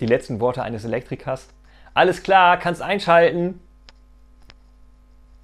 die letzten Worte eines Elektrikers. Alles klar, kannst einschalten.